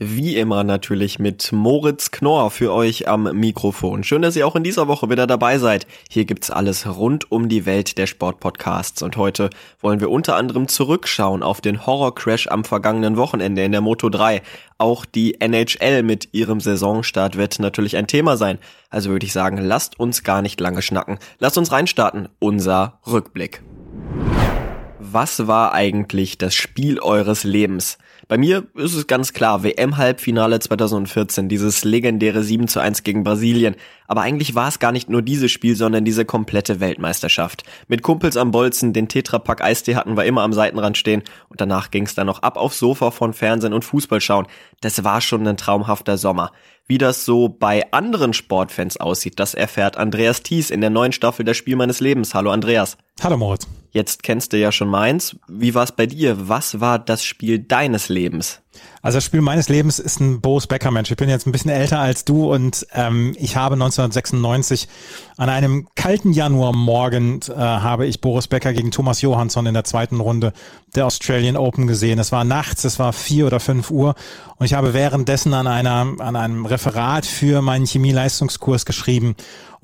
Wie immer natürlich mit Moritz Knorr für euch am Mikrofon. Schön, dass ihr auch in dieser Woche wieder dabei seid. Hier gibt's alles rund um die Welt der Sportpodcasts und heute wollen wir unter anderem zurückschauen auf den Horrorcrash am vergangenen Wochenende in der Moto 3. Auch die NHL mit ihrem Saisonstart wird natürlich ein Thema sein. Also würde ich sagen, lasst uns gar nicht lange schnacken. Lasst uns reinstarten. Unser Rückblick. Was war eigentlich das Spiel eures Lebens? Bei mir ist es ganz klar, WM-Halbfinale 2014, dieses legendäre 7 zu 1 gegen Brasilien. Aber eigentlich war es gar nicht nur dieses Spiel, sondern diese komplette Weltmeisterschaft. Mit Kumpels am Bolzen, den Tetrapack Eistee hatten wir immer am Seitenrand stehen und danach ging es dann noch ab aufs Sofa von Fernsehen und Fußball schauen. Das war schon ein traumhafter Sommer. Wie das so bei anderen Sportfans aussieht, das erfährt Andreas Thies in der neuen Staffel der Spiel meines Lebens. Hallo Andreas. Hallo Moritz. Jetzt kennst du ja schon meins. Wie war es bei dir? Was war das Spiel deines Lebens? Also das Spiel meines Lebens ist ein Boris Becker Mensch. Ich bin jetzt ein bisschen älter als du und ähm, ich habe 1996 an einem kalten Januarmorgen äh, habe ich Boris Becker gegen Thomas Johansson in der zweiten Runde der Australian Open gesehen. Es war nachts, es war vier oder fünf Uhr und ich habe währenddessen an einer an einem Referat für meinen Chemieleistungskurs geschrieben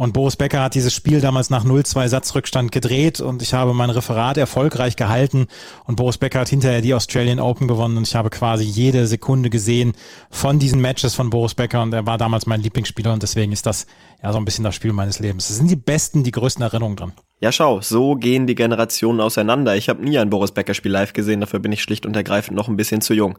und Boris Becker hat dieses Spiel damals nach 0-2 Satzrückstand gedreht und ich habe mein Referat erfolgreich gehalten und Boris Becker hat hinterher die Australian Open gewonnen und ich habe quasi jede Sekunde gesehen von diesen Matches von Boris Becker und er war damals mein Lieblingsspieler und deswegen ist das ja so ein bisschen das Spiel meines Lebens. Es sind die besten, die größten Erinnerungen dran. Ja, schau, so gehen die Generationen auseinander. Ich habe nie ein Boris Becker Spiel live gesehen, dafür bin ich schlicht und ergreifend noch ein bisschen zu jung.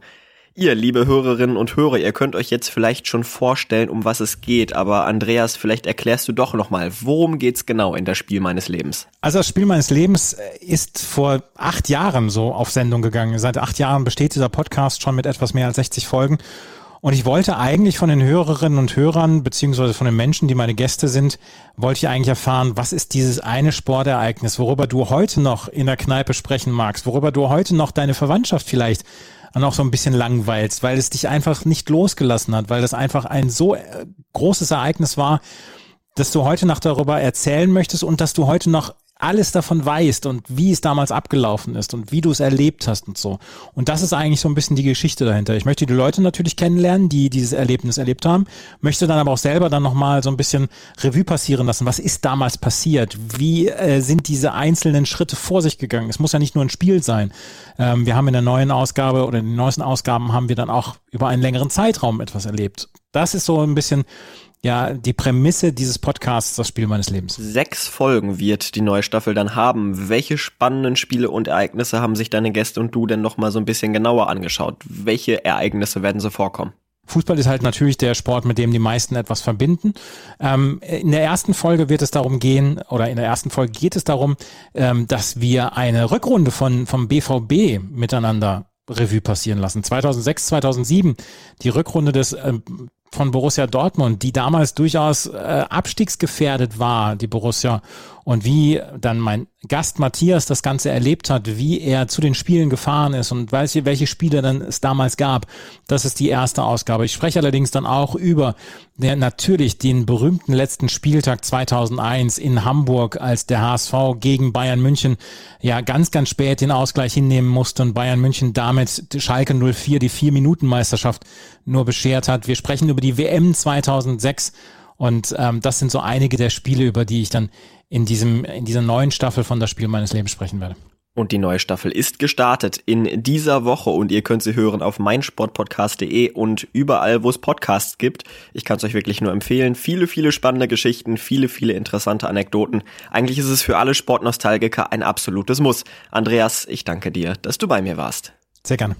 Ihr, liebe Hörerinnen und Hörer, ihr könnt euch jetzt vielleicht schon vorstellen, um was es geht, aber Andreas, vielleicht erklärst du doch nochmal, worum geht's genau in das Spiel meines Lebens? Also das Spiel meines Lebens äh, ist vor acht Jahren so auf Sendung gegangen. Seit acht Jahren besteht dieser Podcast schon mit etwas mehr als 60 Folgen. Und ich wollte eigentlich von den Hörerinnen und Hörern, beziehungsweise von den Menschen, die meine Gäste sind, wollte ich eigentlich erfahren, was ist dieses eine Sportereignis, worüber du heute noch in der Kneipe sprechen magst, worüber du heute noch deine Verwandtschaft vielleicht dann auch so ein bisschen langweilst, weil es dich einfach nicht losgelassen hat, weil das einfach ein so äh, großes Ereignis war, dass du heute noch darüber erzählen möchtest und dass du heute noch alles davon weißt und wie es damals abgelaufen ist und wie du es erlebt hast und so. Und das ist eigentlich so ein bisschen die Geschichte dahinter. Ich möchte die Leute natürlich kennenlernen, die dieses Erlebnis erlebt haben, möchte dann aber auch selber dann nochmal so ein bisschen Revue passieren lassen. Was ist damals passiert? Wie äh, sind diese einzelnen Schritte vor sich gegangen? Es muss ja nicht nur ein Spiel sein. Ähm, wir haben in der neuen Ausgabe oder in den neuesten Ausgaben haben wir dann auch über einen längeren Zeitraum etwas erlebt. Das ist so ein bisschen ja die Prämisse dieses Podcasts, das Spiel meines Lebens. Sechs Folgen wird die neue Staffel dann haben. Welche spannenden Spiele und Ereignisse haben sich deine Gäste und du denn noch mal so ein bisschen genauer angeschaut? Welche Ereignisse werden so vorkommen? Fußball ist halt natürlich der Sport, mit dem die meisten etwas verbinden. Ähm, in der ersten Folge wird es darum gehen, oder in der ersten Folge geht es darum, ähm, dass wir eine Rückrunde von, vom BVB miteinander Revue passieren lassen. 2006, 2007, die Rückrunde des ähm, von Borussia Dortmund, die damals durchaus äh, abstiegsgefährdet war, die Borussia, und wie dann mein Gast Matthias das Ganze erlebt hat, wie er zu den Spielen gefahren ist und weiß ihr, welche Spiele dann es damals gab. Das ist die erste Ausgabe. Ich spreche allerdings dann auch über der natürlich den berühmten letzten Spieltag 2001 in Hamburg, als der HSV gegen Bayern München ja ganz, ganz spät den Ausgleich hinnehmen musste und Bayern München damit Schalke 04 die Vier-Minuten-Meisterschaft nur beschert hat. Wir sprechen über die WM 2006 und ähm, das sind so einige der Spiele, über die ich dann in diesem in dieser neuen Staffel von das Spiel meines Lebens sprechen werde. Und die neue Staffel ist gestartet in dieser Woche und ihr könnt sie hören auf meinsportpodcast.de und überall, wo es Podcasts gibt. Ich kann es euch wirklich nur empfehlen. Viele, viele spannende Geschichten, viele, viele interessante Anekdoten. Eigentlich ist es für alle Sportnostalgiker ein absolutes Muss. Andreas, ich danke dir, dass du bei mir warst. Sehr gerne.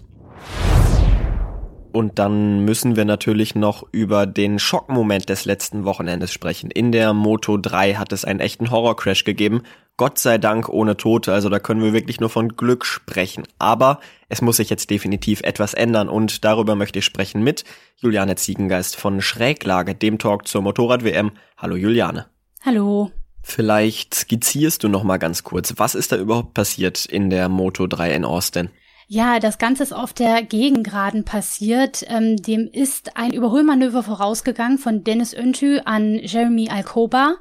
Und dann müssen wir natürlich noch über den Schockmoment des letzten Wochenendes sprechen. In der Moto 3 hat es einen echten Horrorcrash gegeben. Gott sei Dank ohne Tote, also da können wir wirklich nur von Glück sprechen. Aber es muss sich jetzt definitiv etwas ändern und darüber möchte ich sprechen mit Juliane Ziegengeist von Schräglage, dem Talk zur Motorrad-WM. Hallo Juliane. Hallo. Vielleicht skizzierst du noch mal ganz kurz, was ist da überhaupt passiert in der Moto 3 in Austin? Ja, das Ganze ist auf der Gegengraden passiert. Ähm, dem ist ein Überholmanöver vorausgegangen von Dennis Öntü an Jeremy Alcoba.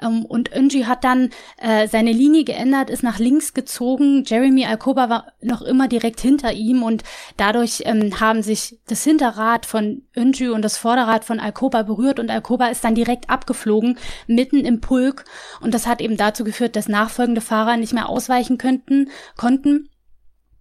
Ähm, und Öntü hat dann äh, seine Linie geändert, ist nach links gezogen. Jeremy Alcoba war noch immer direkt hinter ihm und dadurch ähm, haben sich das Hinterrad von Öntü und das Vorderrad von Alcoba berührt und Alcoba ist dann direkt abgeflogen, mitten im Pulk. Und das hat eben dazu geführt, dass nachfolgende Fahrer nicht mehr ausweichen könnten, konnten.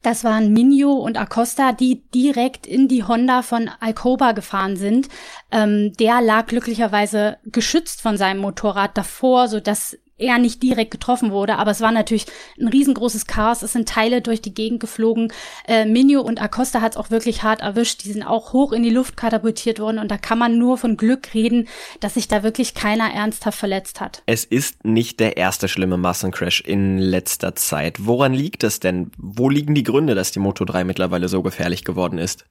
Das waren Minio und Acosta, die direkt in die Honda von Alcoba gefahren sind. Ähm, der lag glücklicherweise geschützt von seinem Motorrad davor, so dass er nicht direkt getroffen wurde, aber es war natürlich ein riesengroßes Chaos. Es sind Teile durch die Gegend geflogen. Äh, Minio und Acosta hat es auch wirklich hart erwischt. Die sind auch hoch in die Luft katapultiert worden und da kann man nur von Glück reden, dass sich da wirklich keiner ernsthaft verletzt hat. Es ist nicht der erste schlimme Massencrash in letzter Zeit. Woran liegt es denn? Wo liegen die Gründe, dass die Moto 3 mittlerweile so gefährlich geworden ist?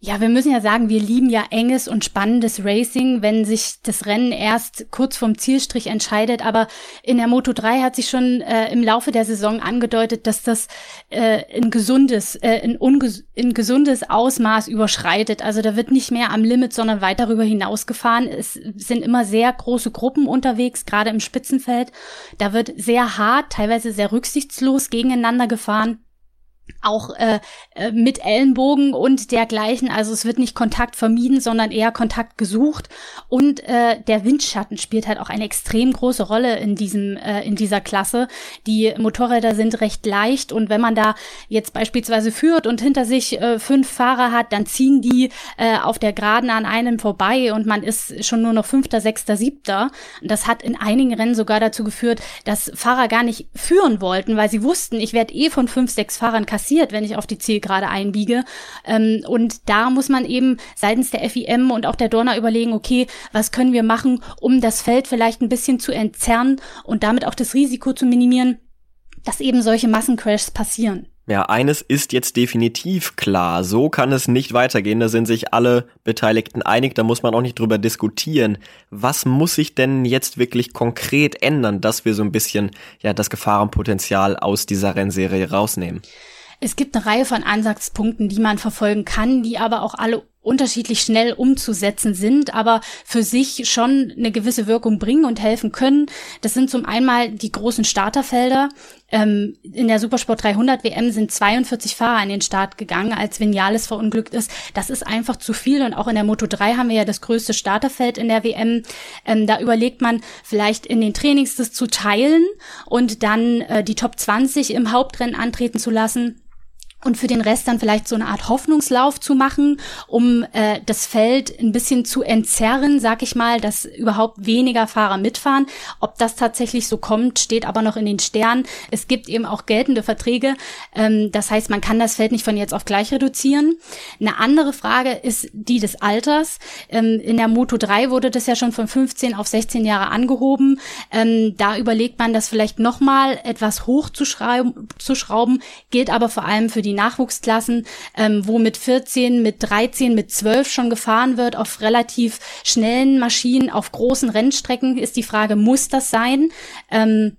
Ja, wir müssen ja sagen, wir lieben ja enges und spannendes Racing, wenn sich das Rennen erst kurz vorm Zielstrich entscheidet, aber in der Moto 3 hat sich schon äh, im Laufe der Saison angedeutet, dass das äh, ein gesundes, äh, ein, unges ein gesundes Ausmaß überschreitet. Also da wird nicht mehr am Limit, sondern weit darüber hinaus gefahren. Es sind immer sehr große Gruppen unterwegs, gerade im Spitzenfeld. Da wird sehr hart, teilweise sehr rücksichtslos gegeneinander gefahren auch äh, äh, mit Ellenbogen und dergleichen. Also es wird nicht Kontakt vermieden, sondern eher Kontakt gesucht. Und äh, der Windschatten spielt halt auch eine extrem große Rolle in diesem äh, in dieser Klasse. Die Motorräder sind recht leicht und wenn man da jetzt beispielsweise führt und hinter sich äh, fünf Fahrer hat, dann ziehen die äh, auf der Geraden an einem vorbei und man ist schon nur noch Fünfter, Sechster, Siebter. Das hat in einigen Rennen sogar dazu geführt, dass Fahrer gar nicht führen wollten, weil sie wussten, ich werde eh von fünf, sechs Fahrern kassiert, wenn ich auf die Zielgerade einbiege. Ähm, und da muss man eben seitens der FIM und auch der Dorna überlegen, okay, was können wir machen, um das Feld vielleicht ein bisschen zu entzerren und damit auch das Risiko zu minimieren, dass eben solche Massencrashs passieren. Ja, eines ist jetzt definitiv klar. So kann es nicht weitergehen. Da sind sich alle Beteiligten einig. Da muss man auch nicht drüber diskutieren. Was muss sich denn jetzt wirklich konkret ändern, dass wir so ein bisschen, ja, das Gefahrenpotenzial aus dieser Rennserie rausnehmen? Es gibt eine Reihe von Ansatzpunkten, die man verfolgen kann, die aber auch alle unterschiedlich schnell umzusetzen sind, aber für sich schon eine gewisse Wirkung bringen und helfen können. Das sind zum einen die großen Starterfelder. Ähm, in der Supersport 300 WM sind 42 Fahrer an den Start gegangen, als Vinales verunglückt ist. Das ist einfach zu viel und auch in der Moto 3 haben wir ja das größte Starterfeld in der WM. Ähm, da überlegt man vielleicht in den Trainings das zu teilen und dann äh, die Top 20 im Hauptrennen antreten zu lassen und für den Rest dann vielleicht so eine Art Hoffnungslauf zu machen, um äh, das Feld ein bisschen zu entzerren, sag ich mal, dass überhaupt weniger Fahrer mitfahren. Ob das tatsächlich so kommt, steht aber noch in den Sternen. Es gibt eben auch geltende Verträge. Ähm, das heißt, man kann das Feld nicht von jetzt auf gleich reduzieren. Eine andere Frage ist die des Alters. Ähm, in der Moto 3 wurde das ja schon von 15 auf 16 Jahre angehoben. Ähm, da überlegt man, das vielleicht nochmal etwas hoch zu, zu schrauben, gilt aber vor allem für die die Nachwuchsklassen, ähm, wo mit 14, mit 13, mit 12 schon gefahren wird auf relativ schnellen Maschinen, auf großen Rennstrecken, ist die Frage, muss das sein? Ähm,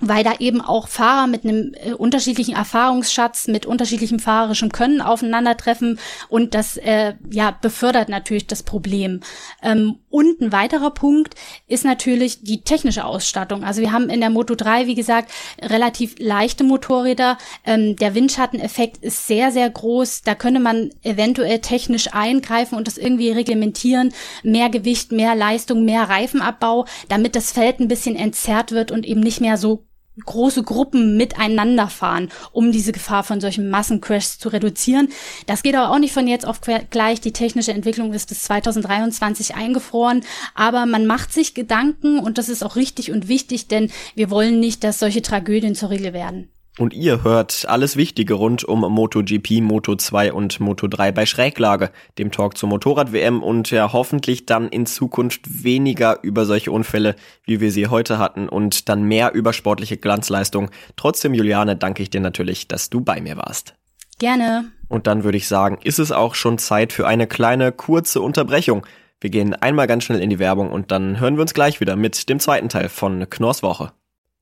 weil da eben auch Fahrer mit einem äh, unterschiedlichen Erfahrungsschatz, mit unterschiedlichem fahrerischem Können aufeinandertreffen und das äh, ja befördert natürlich das Problem. Ähm, und ein weiterer Punkt ist natürlich die technische Ausstattung. Also wir haben in der Moto 3, wie gesagt, relativ leichte Motorräder. Ähm, der Windschatteneffekt ist sehr, sehr groß. Da könnte man eventuell technisch eingreifen und das irgendwie reglementieren. Mehr Gewicht, mehr Leistung, mehr Reifenabbau, damit das Feld ein bisschen entzerrt wird und eben nicht mehr so große Gruppen miteinander fahren, um diese Gefahr von solchen Massencrashs zu reduzieren. Das geht aber auch nicht von jetzt auf gleich. Die technische Entwicklung ist bis 2023 eingefroren, aber man macht sich Gedanken und das ist auch richtig und wichtig, denn wir wollen nicht, dass solche Tragödien zur Regel werden. Und ihr hört alles Wichtige rund um MotoGP, Moto2 und Moto3 bei Schräglage, dem Talk zur Motorrad-WM und ja hoffentlich dann in Zukunft weniger über solche Unfälle, wie wir sie heute hatten und dann mehr über sportliche Glanzleistung. Trotzdem, Juliane, danke ich dir natürlich, dass du bei mir warst. Gerne. Und dann würde ich sagen, ist es auch schon Zeit für eine kleine kurze Unterbrechung. Wir gehen einmal ganz schnell in die Werbung und dann hören wir uns gleich wieder mit dem zweiten Teil von Knorrs Woche.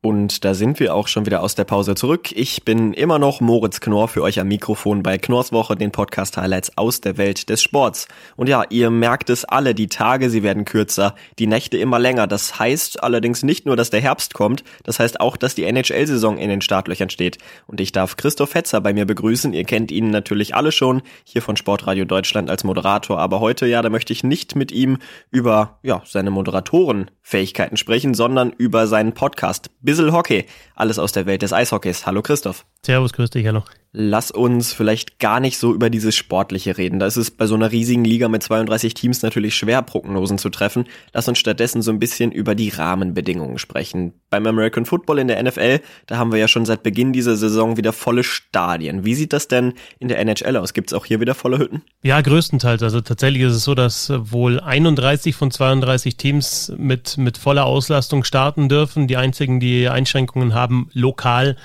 Und da sind wir auch schon wieder aus der Pause zurück. Ich bin immer noch Moritz Knorr für euch am Mikrofon bei Knorrs Woche, den Podcast Highlights aus der Welt des Sports. Und ja, ihr merkt es alle, die Tage, sie werden kürzer, die Nächte immer länger. Das heißt allerdings nicht nur, dass der Herbst kommt, das heißt auch, dass die NHL-Saison in den Startlöchern steht. Und ich darf Christoph Hetzer bei mir begrüßen. Ihr kennt ihn natürlich alle schon, hier von Sportradio Deutschland als Moderator. Aber heute, ja, da möchte ich nicht mit ihm über, ja, seine Moderatorenfähigkeiten sprechen, sondern über seinen Podcast. Bissel Hockey. Alles aus der Welt des Eishockeys. Hallo Christoph. Servus, grüß dich, hallo. Lass uns vielleicht gar nicht so über dieses Sportliche reden. Da ist es bei so einer riesigen Liga mit 32 Teams natürlich schwer, Prognosen zu treffen. Lass uns stattdessen so ein bisschen über die Rahmenbedingungen sprechen. Beim American Football in der NFL, da haben wir ja schon seit Beginn dieser Saison wieder volle Stadien. Wie sieht das denn in der NHL aus? Gibt es auch hier wieder volle Hütten? Ja, größtenteils. Also tatsächlich ist es so, dass wohl 31 von 32 Teams mit, mit voller Auslastung starten dürfen. Die einzigen, die Einschränkungen haben, lokal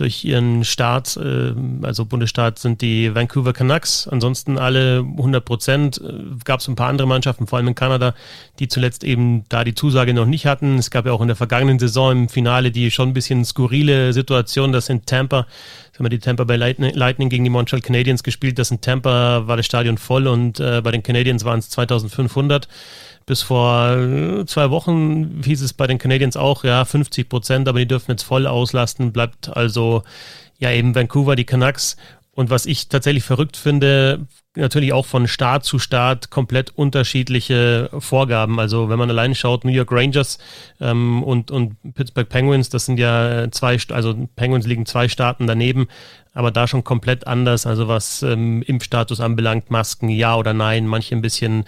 durch ihren Staat, äh, also Bundesstaat, sind die Vancouver Canucks. Ansonsten alle 100 Prozent. Äh, gab es ein paar andere Mannschaften, vor allem in Kanada, die zuletzt eben da die Zusage noch nicht hatten. Es gab ja auch in der vergangenen Saison im Finale die schon ein bisschen skurrile Situation, dass in Tampa haben wir die Tampa Bay Lightning gegen die Montreal Canadiens gespielt. Das in Tampa war das Stadion voll und äh, bei den Canadiens waren es 2500. Bis vor äh, zwei Wochen hieß es bei den Canadiens auch, ja, 50 Prozent, aber die dürfen jetzt voll auslasten. Bleibt also ja eben Vancouver, die Canucks. Und was ich tatsächlich verrückt finde, natürlich auch von Staat zu Staat komplett unterschiedliche Vorgaben. Also wenn man allein schaut, New York Rangers ähm, und, und Pittsburgh Penguins, das sind ja zwei, also Penguins liegen zwei Staaten daneben, aber da schon komplett anders. Also was ähm, Impfstatus anbelangt, Masken, ja oder nein, manche ein bisschen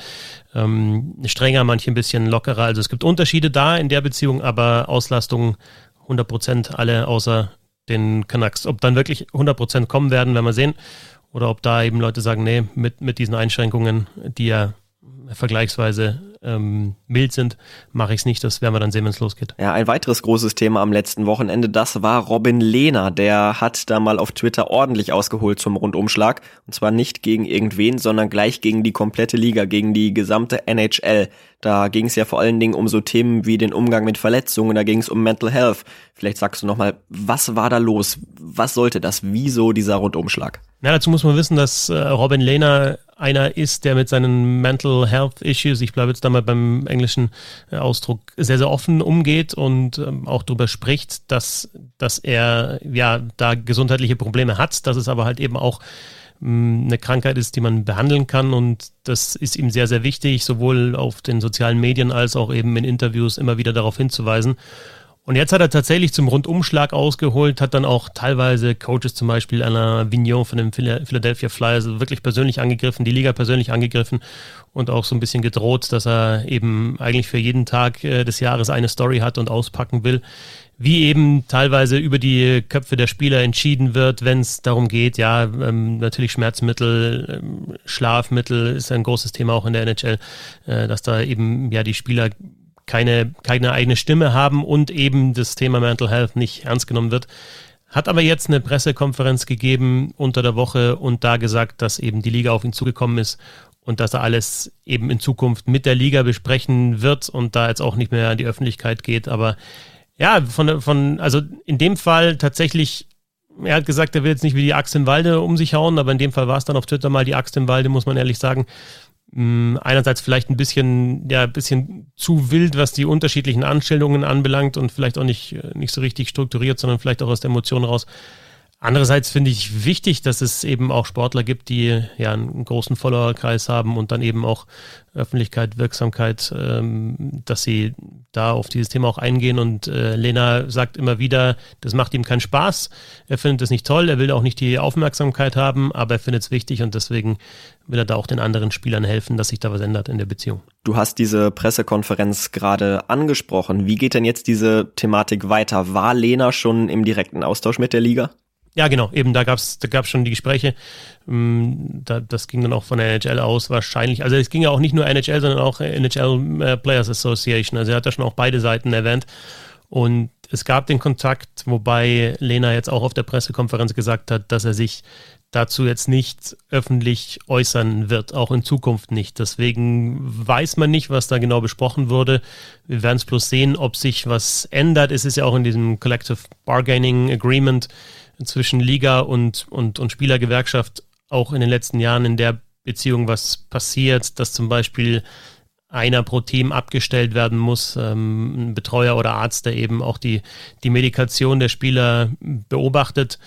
ähm, strenger, manche ein bisschen lockerer. Also es gibt Unterschiede da in der Beziehung, aber Auslastung 100 Prozent alle außer den Canucks. Ob dann wirklich 100 Prozent kommen werden, werden wir sehen. Oder ob da eben Leute sagen, nee, mit, mit diesen Einschränkungen, die ja vergleichsweise ähm, mild sind, mache ich es nicht. Das werden wir dann sehen, wenn es losgeht. Ja, ein weiteres großes Thema am letzten Wochenende, das war Robin Lehner. Der hat da mal auf Twitter ordentlich ausgeholt zum Rundumschlag. Und zwar nicht gegen irgendwen, sondern gleich gegen die komplette Liga, gegen die gesamte NHL. Da ging es ja vor allen Dingen um so Themen wie den Umgang mit Verletzungen, da ging es um Mental Health. Vielleicht sagst du nochmal, was war da los? Was sollte das? Wieso dieser Rundumschlag? Ja, dazu muss man wissen, dass äh, Robin Lehner einer ist, der mit seinen Mental Health Issues, ich bleibe jetzt da mal beim englischen äh, Ausdruck, sehr, sehr offen umgeht und ähm, auch darüber spricht, dass, dass er ja da gesundheitliche Probleme hat, dass es aber halt eben auch ähm, eine Krankheit ist, die man behandeln kann und das ist ihm sehr, sehr wichtig, sowohl auf den sozialen Medien als auch eben in Interviews immer wieder darauf hinzuweisen. Und jetzt hat er tatsächlich zum Rundumschlag ausgeholt, hat dann auch teilweise Coaches zum Beispiel Alain Vignon von den Philadelphia Flyers wirklich persönlich angegriffen, die Liga persönlich angegriffen und auch so ein bisschen gedroht, dass er eben eigentlich für jeden Tag äh, des Jahres eine Story hat und auspacken will. Wie eben teilweise über die Köpfe der Spieler entschieden wird, wenn es darum geht, ja, ähm, natürlich Schmerzmittel, ähm, Schlafmittel ist ein großes Thema auch in der NHL, äh, dass da eben ja die Spieler keine, keine eigene Stimme haben und eben das Thema Mental Health nicht ernst genommen wird. Hat aber jetzt eine Pressekonferenz gegeben unter der Woche und da gesagt, dass eben die Liga auf ihn zugekommen ist und dass er alles eben in Zukunft mit der Liga besprechen wird und da jetzt auch nicht mehr an die Öffentlichkeit geht. Aber ja, von, von, also in dem Fall tatsächlich, er hat gesagt, er will jetzt nicht wie die Axt im Walde um sich hauen, aber in dem Fall war es dann auf Twitter mal die Axt im Walde, muss man ehrlich sagen. Mm, einerseits vielleicht ein bisschen, ja, ein bisschen zu wild, was die unterschiedlichen Anstellungen anbelangt und vielleicht auch nicht, äh, nicht so richtig strukturiert, sondern vielleicht auch aus der Emotion raus. Andererseits finde ich wichtig, dass es eben auch Sportler gibt, die ja einen großen Followerkreis haben und dann eben auch Öffentlichkeit, Wirksamkeit, ähm, dass sie da auf dieses Thema auch eingehen. Und äh, Lena sagt immer wieder, das macht ihm keinen Spaß. Er findet es nicht toll, er will auch nicht die Aufmerksamkeit haben, aber er findet es wichtig und deswegen will er da auch den anderen Spielern helfen, dass sich da was ändert in der Beziehung. Du hast diese Pressekonferenz gerade angesprochen. Wie geht denn jetzt diese Thematik weiter? War Lena schon im direkten Austausch mit der Liga? Ja, genau, eben, da gab's da gab's schon die Gespräche. Da, das ging dann auch von der NHL aus wahrscheinlich. Also es ging ja auch nicht nur NHL, sondern auch NHL äh, Players Association. Also er hat da schon auch beide Seiten erwähnt. Und es gab den Kontakt, wobei Lena jetzt auch auf der Pressekonferenz gesagt hat, dass er sich dazu jetzt nicht öffentlich äußern wird, auch in Zukunft nicht. Deswegen weiß man nicht, was da genau besprochen wurde. Wir werden es bloß sehen, ob sich was ändert. Es ist ja auch in diesem Collective Bargaining Agreement zwischen Liga und, und, und Spielergewerkschaft auch in den letzten Jahren in der Beziehung was passiert, dass zum Beispiel einer pro Team abgestellt werden muss, ähm, ein Betreuer oder Arzt, der eben auch die, die Medikation der Spieler beobachtet.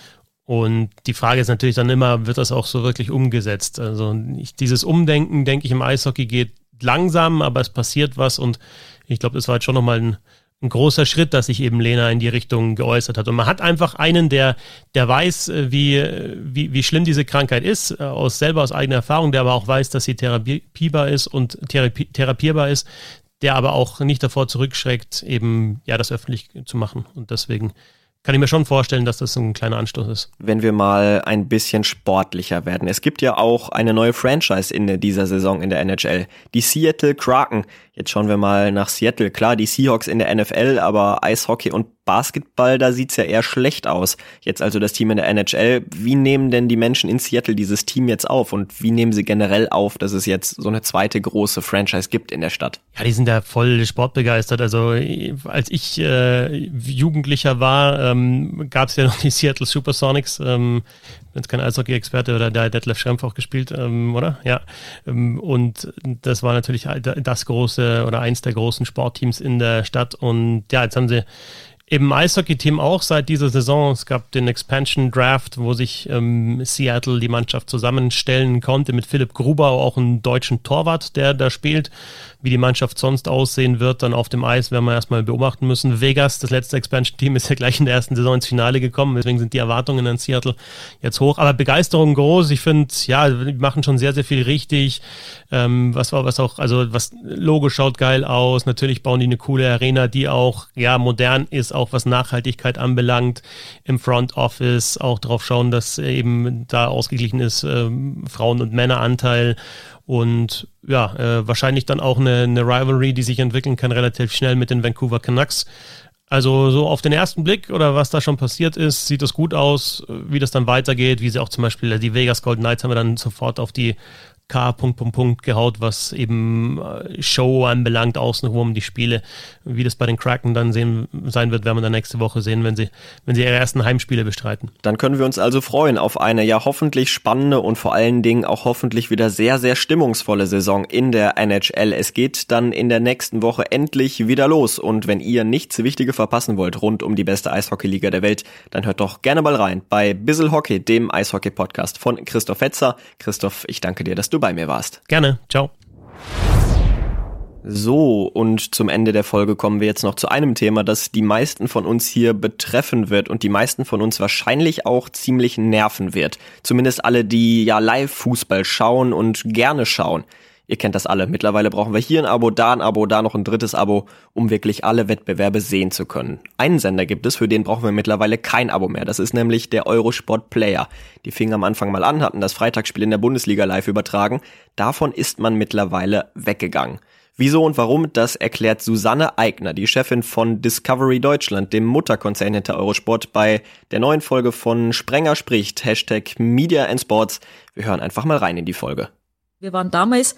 Und die Frage ist natürlich dann immer, wird das auch so wirklich umgesetzt? Also ich, dieses Umdenken, denke ich, im Eishockey geht langsam, aber es passiert was und ich glaube, das war jetzt schon nochmal ein, ein großer Schritt, dass sich eben Lena in die Richtung geäußert hat. Und man hat einfach einen, der, der weiß, äh, wie, wie, wie schlimm diese Krankheit ist, äh, aus selber aus eigener Erfahrung, der aber auch weiß, dass sie therapierbar ist und therapie, therapierbar ist, der aber auch nicht davor zurückschreckt, eben ja das öffentlich zu machen. Und deswegen kann ich mir schon vorstellen, dass das ein kleiner Anstoß ist. Wenn wir mal ein bisschen sportlicher werden. Es gibt ja auch eine neue Franchise in dieser Saison in der NHL. Die Seattle Kraken. Jetzt schauen wir mal nach Seattle. Klar, die Seahawks in der NFL, aber Eishockey und Basketball, da sieht's ja eher schlecht aus. Jetzt also das Team in der NHL. Wie nehmen denn die Menschen in Seattle dieses Team jetzt auf und wie nehmen sie generell auf, dass es jetzt so eine zweite große Franchise gibt in der Stadt? Ja, die sind ja voll sportbegeistert. Also als ich äh, Jugendlicher war, ähm, gab es ja noch die Seattle Supersonics. Ähm, jetzt kein Eishockey-Experte oder der Detlef Schrempf auch gespielt, ähm, oder? Ja. Ähm, und das war natürlich das große oder eins der großen Sportteams in der Stadt. Und ja, jetzt haben sie im Eishockey-Team auch seit dieser Saison. Es gab den Expansion Draft, wo sich ähm, Seattle die Mannschaft zusammenstellen konnte mit Philipp Gruber, auch einen deutschen Torwart, der da spielt. Wie die Mannschaft sonst aussehen wird, dann auf dem Eis werden wir erstmal beobachten müssen. Vegas, das letzte Expansion-Team, ist ja gleich in der ersten Saison ins Finale gekommen. Deswegen sind die Erwartungen an Seattle jetzt hoch. Aber Begeisterung groß. Ich finde, ja, die machen schon sehr, sehr viel richtig. Ähm, was war, was auch, also was Logo schaut geil aus. Natürlich bauen die eine coole Arena, die auch, ja, modern ist, auch was Nachhaltigkeit anbelangt. Im Front Office auch drauf schauen, dass eben da ausgeglichen ist, ähm, Frauen- und Männeranteil und ja, äh, wahrscheinlich dann auch eine, eine Rivalry, die sich entwickeln kann, relativ schnell mit den Vancouver Canucks. Also so auf den ersten Blick oder was da schon passiert ist, sieht es gut aus, wie das dann weitergeht, wie sie auch zum Beispiel die Vegas Golden Knights haben wir dann sofort auf die K. Punkt, Punkt, Punkt gehaut, was eben äh, Show anbelangt, außenrum die Spiele. Wie das bei den Kraken dann sehen, sein wird, werden wir dann nächste Woche sehen, wenn sie, wenn sie ihre ersten Heimspiele bestreiten. Dann können wir uns also freuen auf eine ja hoffentlich spannende und vor allen Dingen auch hoffentlich wieder sehr, sehr stimmungsvolle Saison in der NHL. Es geht dann in der nächsten Woche endlich wieder los und wenn ihr nichts Wichtige verpassen wollt rund um die beste Eishockeyliga der Welt, dann hört doch gerne mal rein bei Bissel Hockey, dem Eishockey-Podcast von Christoph Hetzer. Christoph, ich danke dir, dass du du bei mir warst. Gerne. Ciao. So, und zum Ende der Folge kommen wir jetzt noch zu einem Thema, das die meisten von uns hier betreffen wird und die meisten von uns wahrscheinlich auch ziemlich nerven wird. Zumindest alle, die ja Live-Fußball schauen und gerne schauen. Ihr kennt das alle. Mittlerweile brauchen wir hier ein Abo, da ein Abo, da noch ein drittes Abo, um wirklich alle Wettbewerbe sehen zu können. Einen Sender gibt es, für den brauchen wir mittlerweile kein Abo mehr. Das ist nämlich der Eurosport Player. Die fingen am Anfang mal an, hatten das Freitagsspiel in der Bundesliga live übertragen. Davon ist man mittlerweile weggegangen. Wieso und warum, das erklärt Susanne Eigner, die Chefin von Discovery Deutschland, dem Mutterkonzern hinter Eurosport, bei der neuen Folge von Sprenger spricht, Hashtag Media and Sports. Wir hören einfach mal rein in die Folge. Wir waren damals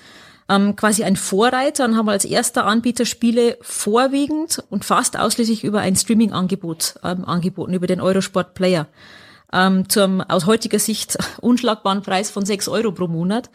ähm, quasi ein Vorreiter und haben als erster Anbieter Spiele vorwiegend und fast ausschließlich über ein Streaming-Angebot ähm, angeboten, über den Eurosport Player. Ähm, zum aus heutiger Sicht unschlagbaren Preis von sechs Euro pro Monat.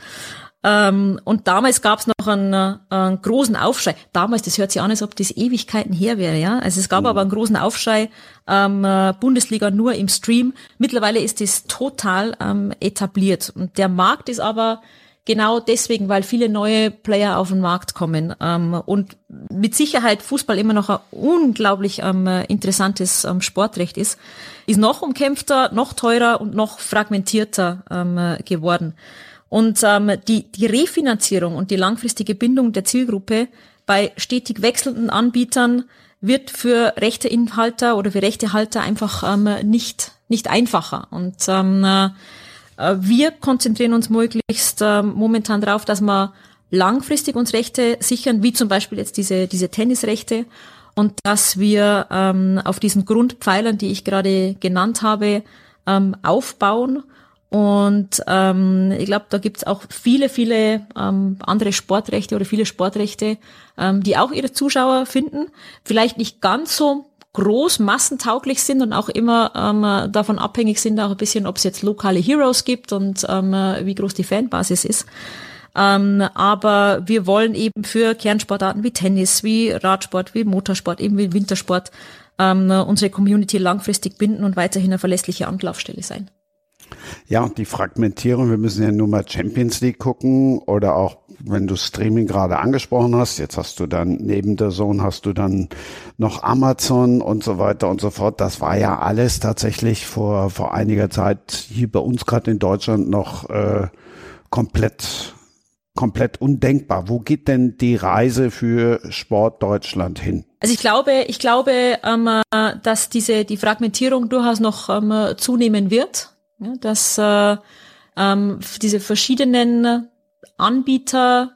Ähm, und damals gab es noch einen, äh, einen, großen Aufschrei. Damals, das hört sich an, als ob das Ewigkeiten her wäre, ja. Also es gab mhm. aber einen großen Aufschrei, ähm, äh, Bundesliga nur im Stream. Mittlerweile ist das total ähm, etabliert. Und der Markt ist aber genau deswegen, weil viele neue Player auf den Markt kommen ähm, und mit Sicherheit Fußball immer noch ein unglaublich ähm, interessantes ähm, Sportrecht ist, ist noch umkämpfter, noch teurer und noch fragmentierter ähm, geworden. Und ähm, die, die Refinanzierung und die langfristige Bindung der Zielgruppe bei stetig wechselnden Anbietern wird für Rechteinhalter oder für Rechtehalter einfach ähm, nicht, nicht einfacher. Und ähm, äh, wir konzentrieren uns möglichst äh, momentan darauf, dass wir langfristig uns Rechte sichern, wie zum Beispiel jetzt diese, diese Tennisrechte und dass wir ähm, auf diesen Grundpfeilern, die ich gerade genannt habe, ähm, aufbauen. Und ähm, ich glaube, da gibt's auch viele, viele ähm, andere Sportrechte oder viele Sportrechte, ähm, die auch ihre Zuschauer finden. Vielleicht nicht ganz so groß massentauglich sind und auch immer ähm, davon abhängig sind, auch ein bisschen, ob es jetzt lokale Heroes gibt und ähm, wie groß die Fanbasis ist. Ähm, aber wir wollen eben für Kernsportarten wie Tennis, wie Radsport, wie Motorsport, eben wie Wintersport ähm, unsere Community langfristig binden und weiterhin eine verlässliche Anlaufstelle sein. Ja, die Fragmentierung, wir müssen ja nur mal Champions League gucken oder auch, wenn du Streaming gerade angesprochen hast, jetzt hast du dann neben der Zone hast du dann noch Amazon und so weiter und so fort. Das war ja alles tatsächlich vor, vor einiger Zeit hier bei uns gerade in Deutschland noch äh, komplett komplett undenkbar. Wo geht denn die Reise für Sport Deutschland hin? Also ich glaube, ich glaube, ähm, dass diese die Fragmentierung durchaus noch ähm, zunehmen wird, ja, dass äh, ähm, diese verschiedenen Anbieter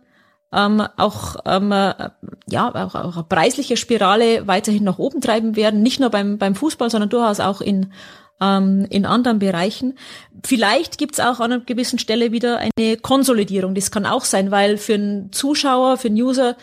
ähm, auch ähm, ja auch, auch eine preisliche Spirale weiterhin nach oben treiben werden, nicht nur beim beim Fußball, sondern durchaus auch in ähm, in anderen Bereichen. Vielleicht gibt es auch an einer gewissen Stelle wieder eine Konsolidierung. Das kann auch sein, weil für einen Zuschauer, für einen User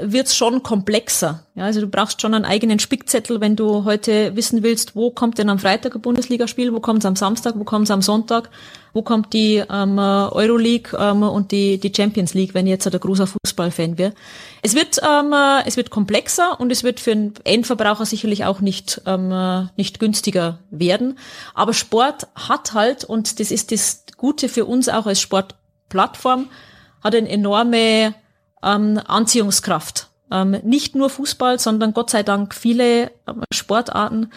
wird es schon komplexer. Ja, also du brauchst schon einen eigenen Spickzettel, wenn du heute wissen willst, wo kommt denn am Freitag ein Bundesligaspiel, wo kommt es am Samstag, wo kommt es am Sonntag, wo kommt die ähm, Euroleague ähm, und die, die Champions League, wenn ich jetzt ein großer Fußballfan wäre. Es wird, ähm, es wird komplexer und es wird für den Endverbraucher sicherlich auch nicht, ähm, nicht günstiger werden. Aber Sport hat halt, und das ist das Gute für uns auch als Sportplattform, hat eine enorme ähm, Anziehungskraft. Ähm, nicht nur Fußball, sondern Gott sei Dank viele ähm, Sportarten.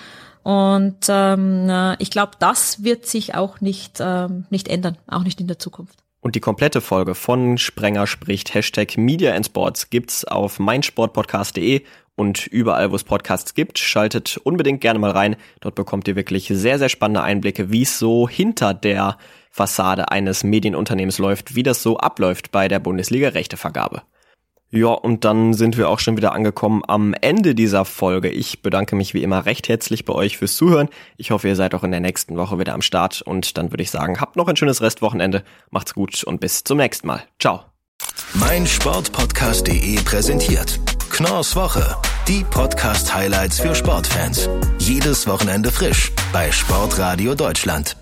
Und ähm, äh, ich glaube, das wird sich auch nicht, ähm, nicht ändern, auch nicht in der Zukunft. Und die komplette Folge von Sprenger spricht Hashtag Media and Sports gibt's auf meinsportpodcast.de und überall, wo es Podcasts gibt. Schaltet unbedingt gerne mal rein. Dort bekommt ihr wirklich sehr, sehr spannende Einblicke, wie es so hinter der Fassade eines Medienunternehmens läuft, wie das so abläuft bei der Bundesliga-Rechtevergabe. Ja, und dann sind wir auch schon wieder angekommen am Ende dieser Folge. Ich bedanke mich wie immer recht herzlich bei euch fürs Zuhören. Ich hoffe, ihr seid auch in der nächsten Woche wieder am Start und dann würde ich sagen, habt noch ein schönes Restwochenende, macht's gut und bis zum nächsten Mal. Ciao. Mein Sportpodcast.de präsentiert Knorrs Woche. Die Podcast-Highlights für Sportfans. Jedes Wochenende frisch bei Sportradio Deutschland.